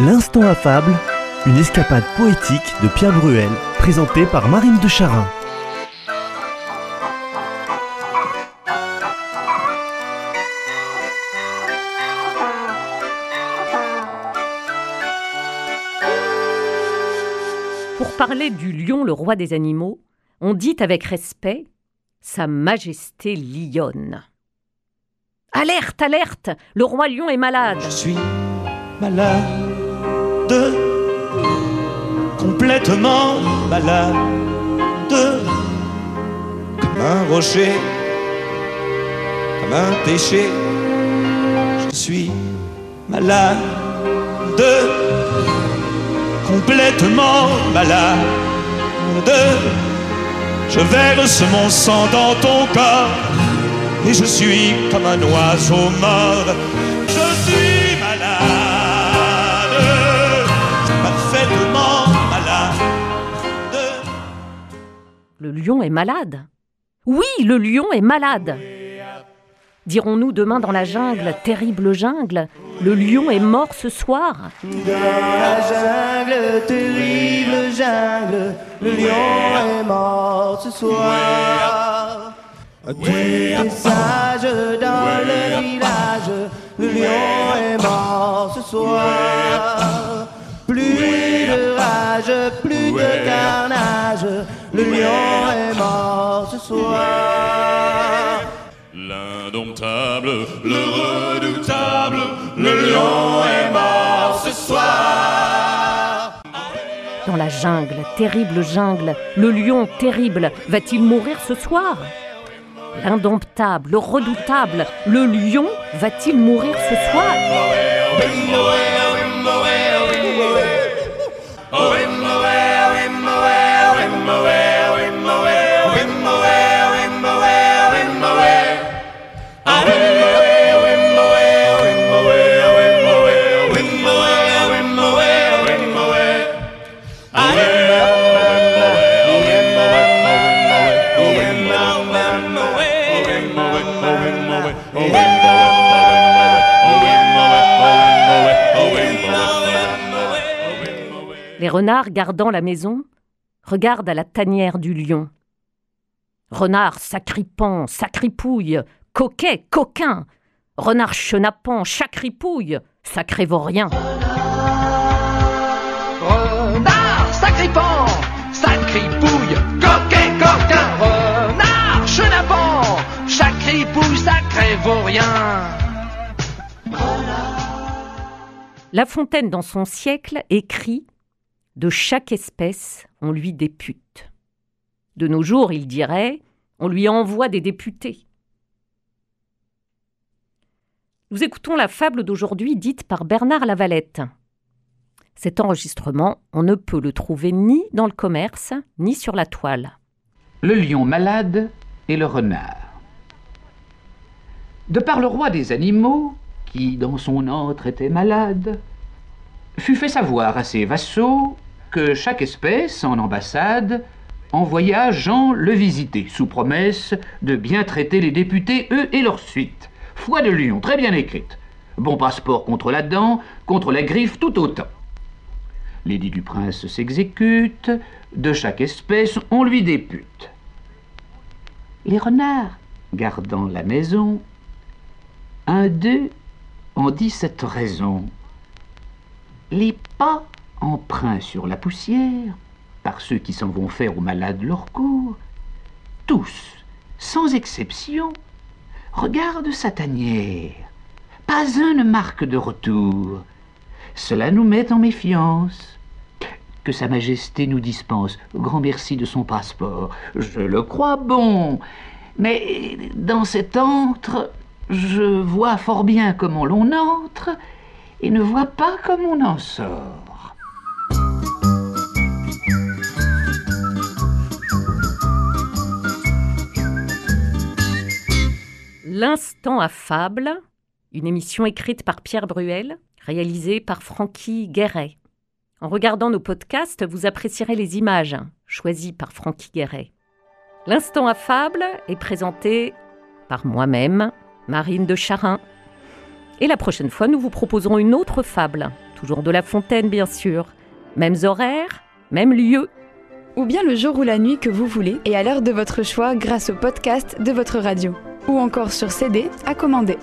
L'instant affable, une escapade poétique de Pierre Bruel, présentée par Marine de Charin. Pour parler du lion, le roi des animaux, on dit avec respect Sa Majesté lionne. Alerte, alerte Le roi lion est malade Je suis malade, complètement malade, comme un rocher, comme un péché. Je suis malade, complètement malade. Je verse mon sang dans ton corps et je suis comme un oiseau mort. Le lion est malade Oui, le lion est malade Dirons-nous demain dans la jungle, terrible jungle, le lion est mort ce soir Dans la jungle, terrible jungle, le lion est mort ce soir. Tous les sages dans le village, le lion est mort ce soir. Plus de rage, plus de le lion est mort ce soir. L'indomptable, le redoutable, le lion est mort ce soir. Dans la jungle, terrible jungle, le lion terrible va-t-il mourir ce soir? L'indomptable, le redoutable, le lion va-t-il mourir ce soir? Les renards gardant la maison regardent à la tanière du lion. Renard sacripant, sacripouille, coquet, coquin, renard chenapan, chacripouille, sacré vaurien. Renard sacripant, sacripouille, La Fontaine, dans son siècle, écrit De chaque espèce, on lui députe. De nos jours, il dirait On lui envoie des députés. Nous écoutons la fable d'aujourd'hui dite par Bernard Lavalette. Cet enregistrement, on ne peut le trouver ni dans le commerce, ni sur la toile. Le lion malade et le renard. De par le roi des animaux, qui dans son antre était malade, fut fait savoir à ses vassaux que chaque espèce, en ambassade, envoya Jean le visiter, sous promesse de bien traiter les députés, eux et leur suite. Foi de lion, très bien écrite. Bon passeport contre la dent, contre la griffe, tout autant. L'édit du prince s'exécute, de chaque espèce on lui députe. Les renards, gardant la maison, d'eux en dit cette raison. Les pas emprunts sur la poussière, par ceux qui s'en vont faire aux malades leur cours, tous, sans exception, regardent sa tanière. Pas un ne marque de retour. Cela nous met en méfiance. Que Sa Majesté nous dispense, grand merci de son passeport. Je le crois bon. Mais dans cet antre, je vois fort bien comment l'on entre et ne vois pas comment on en sort. L'instant à fable, une émission écrite par Pierre Bruel, réalisée par Francky Guéret. En regardant nos podcasts, vous apprécierez les images choisies par Francky Guéret. L'instant à fable est présenté par moi-même, Marine de Charin. Et la prochaine fois, nous vous proposerons une autre fable, toujours de La Fontaine bien sûr. Mêmes horaires, même lieu. Ou bien le jour ou la nuit que vous voulez et à l'heure de votre choix grâce au podcast de votre radio. Ou encore sur CD à commander.